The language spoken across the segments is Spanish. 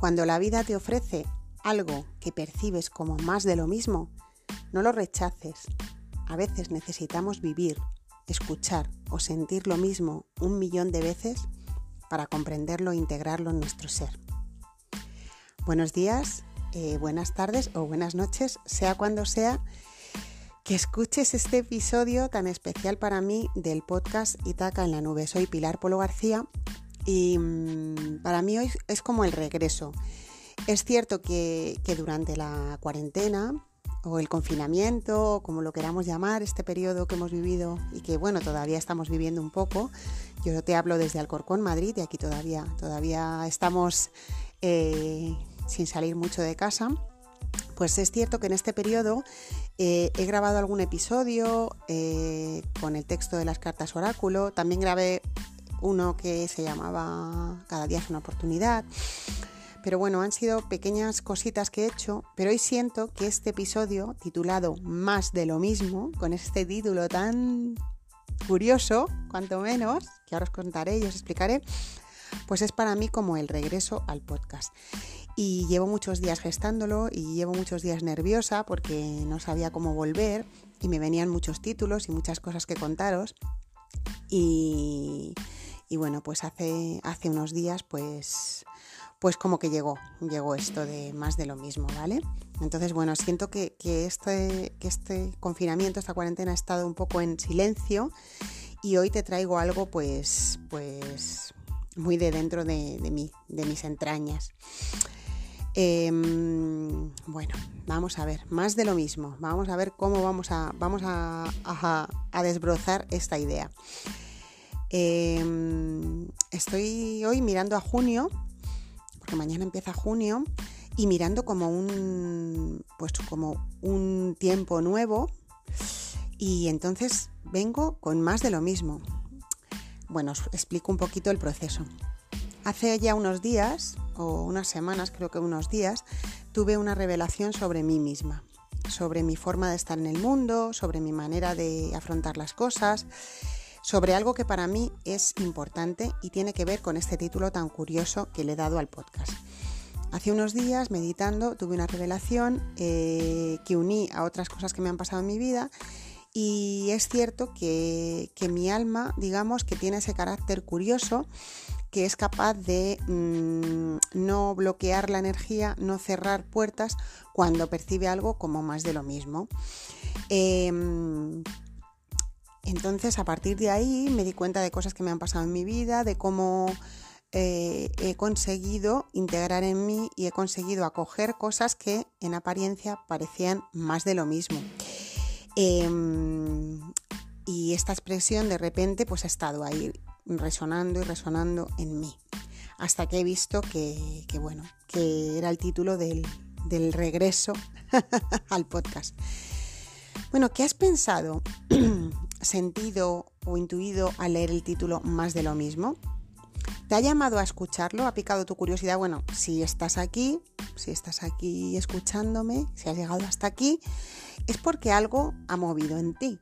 Cuando la vida te ofrece algo que percibes como más de lo mismo, no lo rechaces. A veces necesitamos vivir, escuchar o sentir lo mismo un millón de veces para comprenderlo e integrarlo en nuestro ser. Buenos días, eh, buenas tardes o buenas noches, sea cuando sea que escuches este episodio tan especial para mí del podcast Itaca en la nube. Soy Pilar Polo García y mm, para mí hoy es como el regreso. Es cierto que, durante la cuarentena o el confinamiento, como lo queramos llamar, este periodo que hemos vivido y que bueno, todavía estamos viviendo un poco. Yo te hablo desde Alcorcón, Madrid, y aquí todavía, todavía estamos eh, sin salir mucho de casa. Pues es cierto que en este periodo eh, he grabado algún episodio eh, con el texto de las cartas oráculo. También grabé uno que se llamaba Cada día es una oportunidad. Pero bueno, han sido pequeñas cositas que he hecho, pero hoy siento que este episodio, titulado Más de lo mismo, con este título tan curioso, cuanto menos, que ahora os contaré y os explicaré, pues es para mí como el regreso al podcast. Y llevo muchos días gestándolo y llevo muchos días nerviosa porque no sabía cómo volver y me venían muchos títulos y muchas cosas que contaros. Y, y bueno, pues hace, hace unos días pues pues como que llegó, llegó esto de más de lo mismo, ¿vale? Entonces, bueno, siento que, este, que este confinamiento, esta cuarentena ha estado un poco en silencio y hoy te traigo algo pues, pues muy de dentro de, mí, de mis entrañas. Em, bueno, vamos a ver, más de lo mismo. Vamos a ver cómo vamos a, vamos a, desbrozar esta idea. Em, estoy hoy mirando a junio mañana empieza junio y mirando como un pues como un tiempo nuevo y entonces vengo con más de lo mismo. Bueno, os explico un poquito el proceso. Hace ya unos días, o unas semanas, creo que unos días, tuve una revelación sobre mí misma, sobre mi forma de estar en el mundo, sobre mi manera de afrontar las cosas sobre algo que para mí es importante y tiene que ver con este título tan curioso que le he dado al podcast. Hace unos días, meditando, tuve una revelación eh, que uní a otras cosas que me han pasado en mi vida y es cierto que, mi alma, digamos, que tiene ese carácter curioso que es capaz de mm, no bloquear la energía, no cerrar puertas cuando percibe algo como más de lo mismo. Em, entonces a partir de ahí me di cuenta de cosas que me han pasado en mi vida, de cómo eh, he conseguido integrar en mí y he conseguido acoger cosas que en apariencia parecían más de lo mismo. Em, y esta expresión de repente pues ha estado ahí resonando y resonando en mí. Hasta que he visto que, bueno, que era el título del, del regreso al podcast. Bueno, ¿qué has pensado sentido o intuido al leer el título Más de lo mismo? ¿Te ha llamado a escucharlo? ¿Ha picado tu curiosidad? Bueno, si estás aquí, si estás aquí escuchándome, si has llegado hasta aquí, es porque algo ha movido en ti.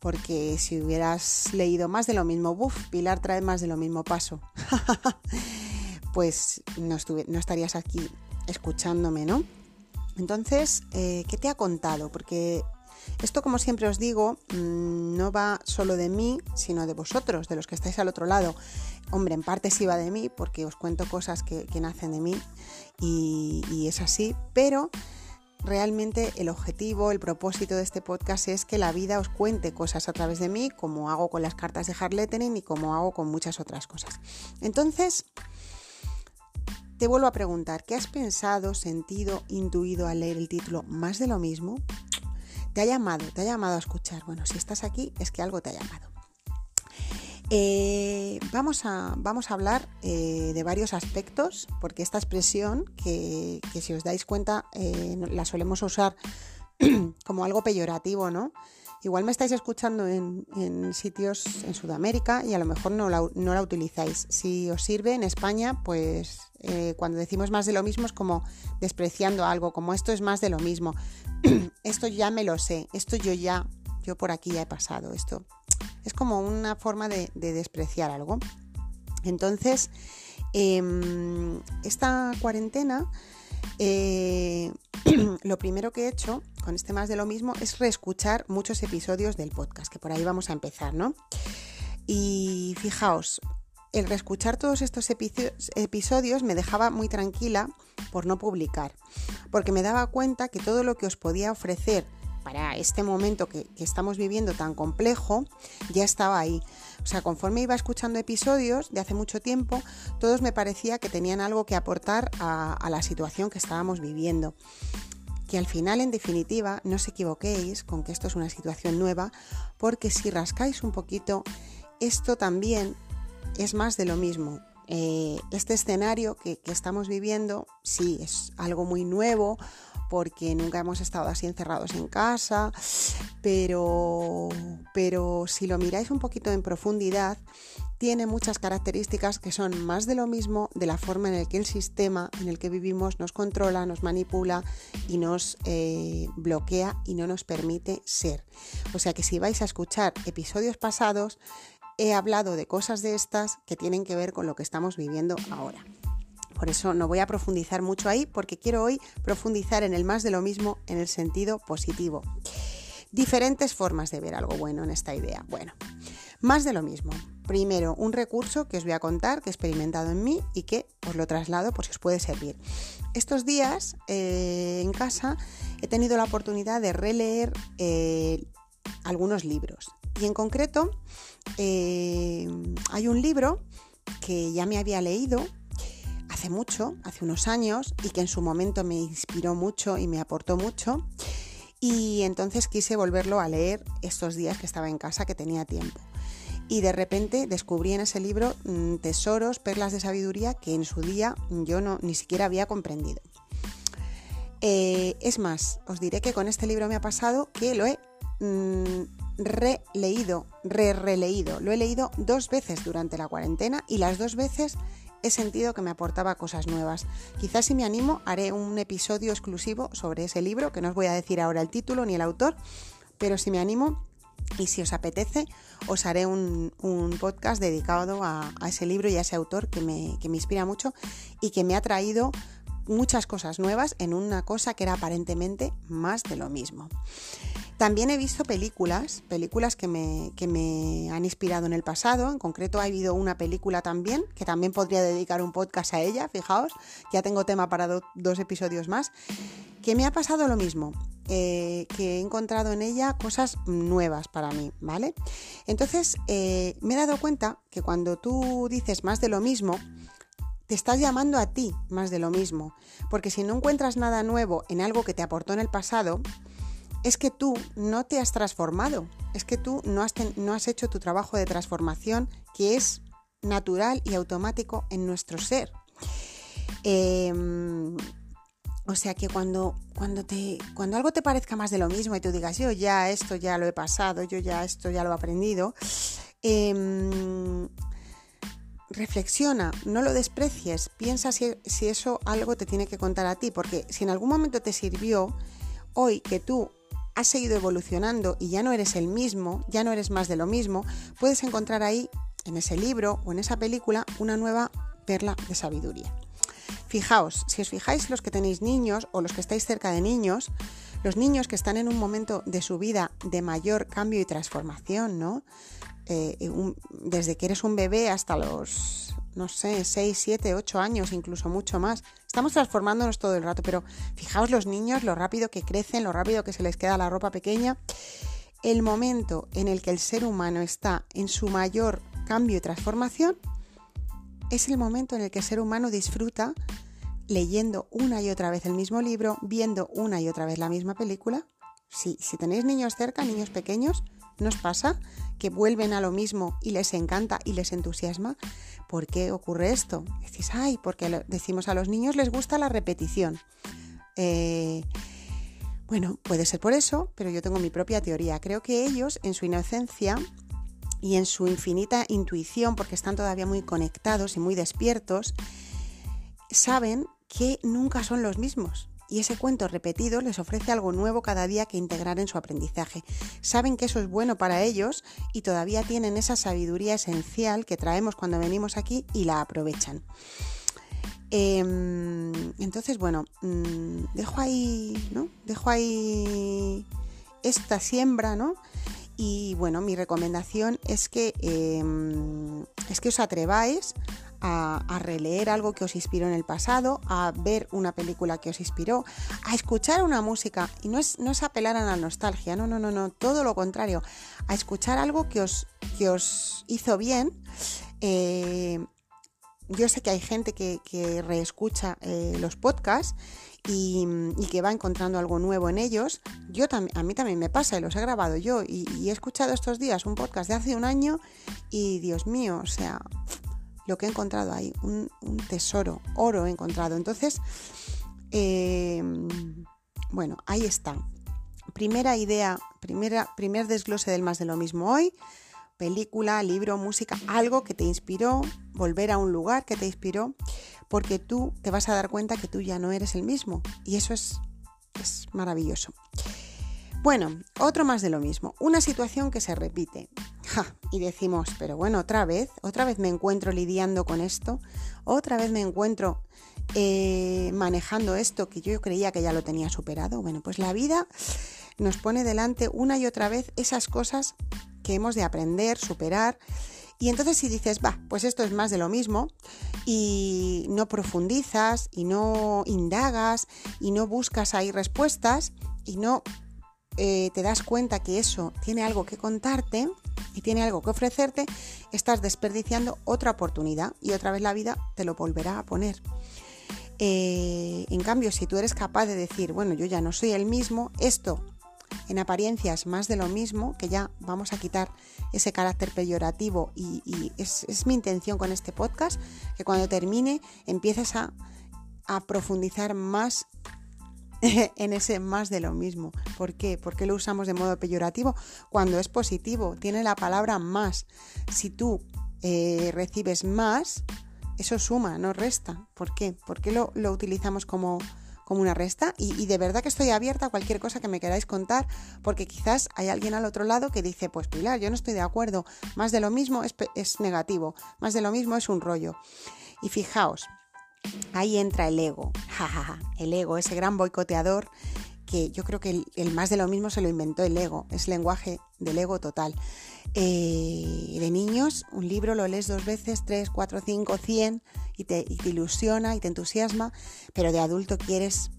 Porque si hubieras leído más de lo mismo, buf, Pilar trae más de lo mismo paso, pues no, no, estarías aquí escuchándome, ¿no? Entonces, eh, ¿qué te ha contado? Porque esto, como siempre os digo, mm, no va solo de mí, sino de vosotros, de los que estáis al otro lado. Hombre, en parte sí va de mí, porque os cuento cosas que, nacen de mí y, es así, pero realmente el objetivo, el propósito de este podcast es que la vida os cuente cosas a través de mí, como hago con las cartas de hard lettering y como hago con muchas otras cosas. Entonces, te vuelvo a preguntar, ¿qué has pensado, sentido, intuido al leer el título más de lo mismo? Te ha llamado, te ha llamado a escuchar. Bueno, si estás aquí es que algo te ha llamado. Eh, vamos, a, vamos, a, hablar eh, de varios aspectos, porque esta expresión, que, si os dais cuenta, eh, la solemos usar como algo peyorativo, ¿no? Igual me estáis escuchando en, sitios en Sudamérica y a lo mejor no la, no la utilizáis. Si os sirve en España, pues cuando decimos más de lo mismo es como despreciando algo, como esto es más de lo mismo. esto ya me lo sé, esto yo ya, yo por aquí ya he pasado, esto es como una forma de, despreciar algo. Entonces, em, esta cuarentena, eh, lo primero que he hecho con este más de lo mismo es reescuchar muchos episodios del podcast, que por ahí vamos a empezar, ¿no? Y fijaos, el reescuchar todos estos episodios me dejaba muy tranquila por no publicar, porque me daba cuenta que todo lo que os podía ofrecer para este momento que, estamos viviendo tan complejo ya estaba ahí. O sea, conforme iba escuchando episodios de hace mucho tiempo, todos me parecía que tenían algo que aportar a, la situación que estábamos viviendo que al final, en definitiva, no os equivoquéis con que esto es una situación nueva, porque si rascáis un poquito, esto también es más de lo mismo. Eh, este escenario que, estamos viviendo, sí, es algo muy nuevo porque nunca hemos estado así encerrados en casa, pero, pero si lo miráis un poquito en profundidad, tiene muchas características que son más de lo mismo de la forma en la que el sistema en el que vivimos nos controla, nos manipula y nos eh, bloquea y no nos permite ser. O sea que si vais a escuchar episodios pasados, he hablado de cosas de estas que tienen que ver con lo que estamos viviendo ahora. Por eso no voy a profundizar mucho ahí porque quiero hoy profundizar en el más de lo mismo en el sentido positivo. Diferentes formas de ver algo bueno en esta idea. Bueno, más de lo mismo. Primero, un recurso que os voy a contar, que he experimentado en mí y que os lo traslado por si os puede servir. Estos días eh, en casa he tenido la oportunidad de releer eh, algunos libros y en concreto eh, hay un libro que ya me había leído hace mucho, hace unos años, y que en su momento me inspiró mucho y me aportó mucho. Y entonces quise volverlo a leer estos días que estaba en casa, que tenía tiempo. Y de repente descubrí en ese libro mm, tesoros, perlas de sabiduría que en su día yo no, ni siquiera había comprendido. Eh, es más, os diré que con este libro me ha pasado que lo he mm, releído, re-releído. Lo he leído dos veces durante la cuarentena y las dos veces he sentido que me aportaba cosas nuevas. Quizás si me animo haré un episodio exclusivo sobre ese libro, que no os voy a decir ahora el título ni el autor, pero si me animo y si os apetece, os haré un, podcast dedicado a, ese libro y a ese autor que me, que me inspira mucho y que me ha traído muchas cosas nuevas en una cosa que era aparentemente más de lo mismo. También he visto películas, películas que me, me, han inspirado en el pasado. En concreto ha habido una película también, que también podría dedicar un podcast a ella, fijaos, ya tengo tema para dos episodios más, que me ha pasado lo mismo, eh, que he encontrado en ella cosas nuevas para mí, ¿vale? Entonces eh, me he dado cuenta que cuando tú dices más de lo mismo, te estás llamando a ti más de lo mismo, porque si no encuentras nada nuevo en algo que te aportó en el pasado, es que tú no te has transformado, es que tú no has, no has hecho tu trabajo de transformación que es natural y automático en nuestro ser. Em, o sea que cuando, cuando, te, cuando algo te parezca más de lo mismo y tú digas, yo ya esto ya lo he pasado, yo ya esto ya lo he aprendido, em, reflexiona, no lo desprecies, piensa si, si eso algo te tiene que contar a ti, porque si en algún momento te sirvió, hoy que tú has seguido evolucionando y ya no eres el mismo, ya no eres más de lo mismo, puedes encontrar ahí, en ese libro o en esa película, una nueva perla de sabiduría. Fijaos, si os fijáis los que tenéis niños o los que estáis cerca de niños, los niños que están en un momento de su vida de mayor cambio y transformación, ¿no? Eh, desde que eres un bebé hasta los, no sé, 6, 7, 8 años, incluso mucho más. Estamos transformándonos todo el rato, pero fijaos los niños, lo rápido que crecen, lo rápido que se les queda la ropa pequeña. El momento en el que el ser humano está en su mayor cambio y transformación es el momento en el que el ser humano disfruta leyendo una y otra vez el mismo libro, viendo una y otra vez la misma película. si tenéis niños cerca, niños pequeños, ¿nos pasa? que vuelven a lo mismo y les encanta y les entusiasma. ¿Por qué ocurre esto? Decís, ay, porque decimos a los niños les gusta la repetición. Eh, bueno, puede ser por eso, pero yo tengo mi propia teoría. Creo que ellos, en su inocencia y en su infinita intuición, porque están todavía muy conectados y muy despiertos, saben que nunca son los mismos y ese cuento repetido les ofrece algo nuevo cada día que integrar en su aprendizaje. Saben que eso es bueno para ellos y todavía tienen esa sabiduría esencial que traemos cuando venimos aquí y la aprovechan. Em, entonces, bueno, mm, dejo ahí, ¿no? Dejo ahí esta siembra, ¿no? Y bueno, mi recomendación es que, em, es que os atreváis a, releer algo que os inspiró en el pasado, a ver una película que os inspiró, a escuchar una música. Y no es, no es apelar a la nostalgia, no, no, no, no, todo lo contrario, a escuchar algo que os, que os hizo bien. Eh, yo sé que hay gente que, reescucha eh, los podcasts y, que va encontrando algo nuevo en ellos. Yo a mí también me pasa y los he grabado yo y, y, he escuchado estos días un podcast de hace un año y Dios mío, o sea, lo que he encontrado ahí, un, tesoro, oro he encontrado. Entonces, em, bueno, ahí está. Primera idea, primera, primer desglose del más de lo mismo hoy. Película, libro, música, algo que te inspiró, volver a un lugar que te inspiró, porque tú te vas a dar cuenta que tú ya no eres el mismo. Y eso es, es maravilloso. Bueno, otro más de lo mismo. Una situación que se repite y decimos, pero bueno, otra vez, otra vez me encuentro lidiando con esto, otra vez me encuentro eh, manejando esto que yo creía que ya lo tenía superado. Bueno, pues la vida nos pone delante una y otra vez esas cosas que hemos de aprender, superar. Y entonces si dices, va, pues esto es más de lo mismo, y no profundizas, y no indagas, y no buscas ahí respuestas, y no eh, te das cuenta que eso tiene algo que contarte, y tiene algo que ofrecerte, estás desperdiciando otra oportunidad y otra vez la vida te lo volverá a poner. Eh, en cambio, si tú eres capaz de decir, bueno, yo ya no soy el mismo, esto en apariencia es más de lo mismo, que ya vamos a quitar ese carácter peyorativo y, es, mi intención con este podcast, que cuando termine empieces a profundizar más en ese más de lo mismo. ¿Por qué? ¿Por qué lo usamos de modo peyorativo cuando es positivo? Tiene la palabra más. Si tú eh, recibes más, eso suma, no resta. ¿Por qué? ¿Por qué lo, utilizamos como, como una resta? Y, de verdad que estoy abierta a cualquier cosa que me queráis contar, porque quizás hay alguien al otro lado que dice, pues Pilar, yo no estoy de acuerdo, más de lo mismo es, es negativo, más de lo mismo es un rollo. Y fijaos, ahí entra el ego, el ego, ese gran boicoteador que yo creo que el, más de lo mismo se lo inventó el ego, es lenguaje del ego total. Eh, de niños, un libro lo lees dos veces, tres, cuatro, cinco, cien, y te, ilusiona y te entusiasma, pero de adulto quieres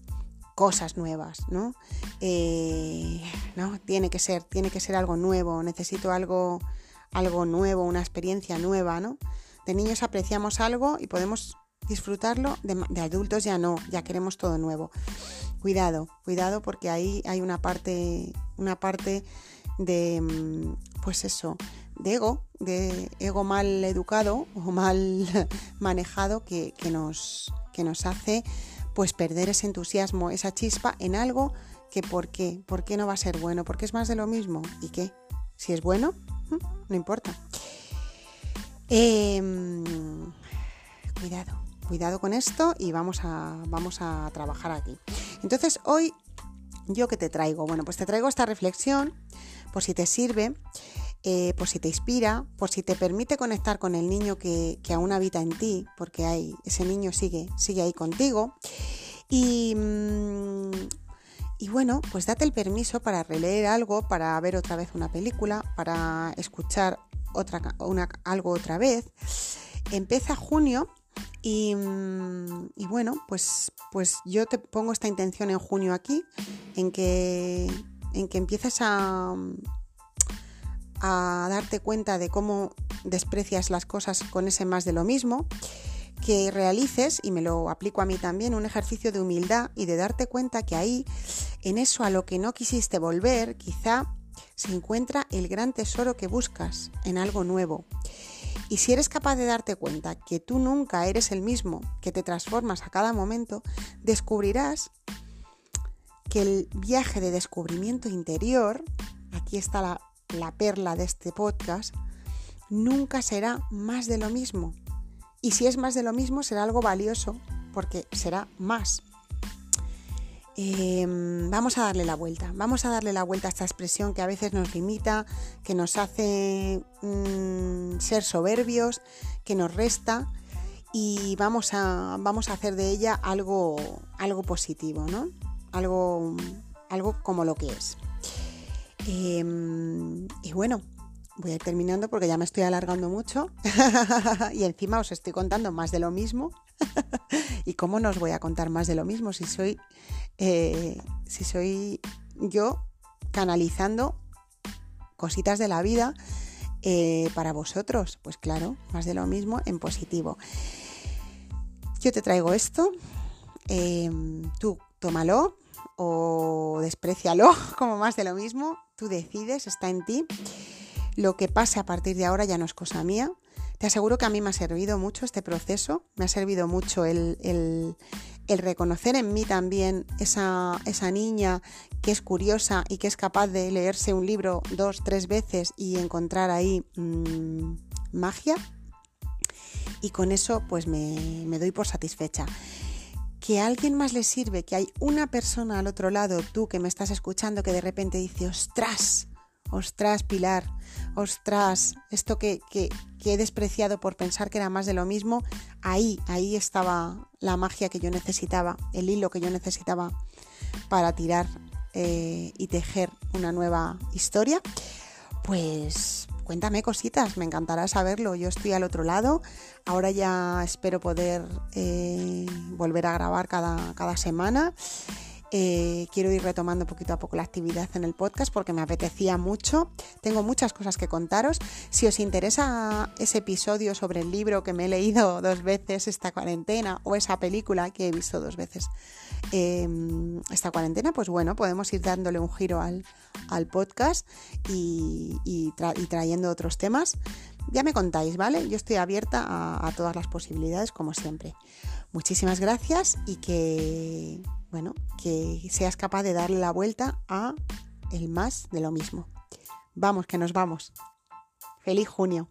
cosas nuevas, ¿no? Eh, ¿no? Tiene que ser, tiene que ser algo nuevo, necesito algo, algo nuevo, una experiencia nueva, ¿no? De niños apreciamos algo y podemos disfrutarlo, de, adultos ya no, ya queremos todo nuevo. Cuidado, cuidado porque ahí hay una parte, una parte de, mm, pues eso, de ego, de ego mal educado o mal manejado que, nos, que nos hace pues perder ese entusiasmo, esa chispa en algo que por qué, por qué no va a ser bueno, porque es más de lo mismo. ¿Y qué? Si es bueno, no importa. Em, cuidado, cuidado con esto y vamos a, vamos a trabajar aquí. Entonces, hoy, ¿yo qué te traigo? Bueno, pues te traigo esta reflexión por si te sirve, eh, por si te inspira, por si te permite conectar con el niño que, aún habita en ti, porque hay, ese niño sigue, sigue ahí contigo. Y, mm, y bueno, pues date el permiso para releer algo, para ver otra vez una película, para escuchar otra, una, algo otra vez. Empieza junio Mm, y, bueno, pues, pues yo te pongo esta intención en junio aquí, en que, en que empieces a, a darte cuenta de cómo desprecias las cosas con ese más de lo mismo, que realices, y me lo aplico a mí también, un ejercicio de humildad y de darte cuenta que ahí, en eso a lo que no quisiste volver, quizá se encuentra el gran tesoro que buscas en algo nuevo. Y si eres capaz de darte cuenta que tú nunca eres el mismo, que te transformas a cada momento, descubrirás que el viaje de descubrimiento interior, aquí está la, perla de este podcast, nunca será más de lo mismo. Y si es más de lo mismo, será algo valioso porque será más. Em, vamos a darle la vuelta, vamos a darle la vuelta a esta expresión que a veces nos limita, que nos hace mm, ser soberbios, que nos resta y vamos a, vamos a hacer de ella algo, algo positivo, ¿no? Algo, algo como lo que es. Em, y bueno, voy a ir terminando porque ya me estoy alargando mucho y encima os estoy contando más de lo mismo. ¿Y cómo no os voy a contar más de lo mismo si soy, eh, si soy yo canalizando cositas de la vida eh, para vosotros? Pues claro, más de lo mismo en positivo. Yo te traigo esto, em, tú tómalo o desprecialo como más de lo mismo, tú decides, está en ti. Lo que pase a partir de ahora ya no es cosa mía. Te aseguro que a mí me ha servido mucho este proceso, me ha servido mucho el, reconocer en mí también esa, esa, niña que es curiosa y que es capaz de leerse un libro dos, tres veces y encontrar ahí mm, magia. Y con eso pues me, me doy por satisfecha que a alguien más le sirve, que hay una persona al otro lado, tú que me estás escuchando, que de repente dice, ostras, ostras, Pilar, ostras, esto que, que, he despreciado por pensar que era más de lo mismo, ahí, ahí estaba la magia que yo necesitaba, el hilo que yo necesitaba para tirar eh, y tejer una nueva historia, pues cuéntame cositas, me encantará saberlo. Yo estoy al otro lado, ahora ya espero poder eh, volver a grabar cada, cada semana eh, quiero ir retomando poquito a poco la actividad en el podcast porque me apetecía mucho. Tengo muchas cosas que contaros. Si os interesa ese episodio sobre el libro que me he leído dos veces esta cuarentena o esa película que he visto dos veces em, esta cuarentena, pues bueno, podemos ir dándole un giro al, podcast y, trayendo otros temas. Ya me contáis, ¿vale? Yo estoy abierta a todas las posibilidades como siempre. Muchísimas gracias y que bueno, que seas capaz de darle la vuelta a el más de lo mismo. Vamos, que nos vamos. Feliz junio.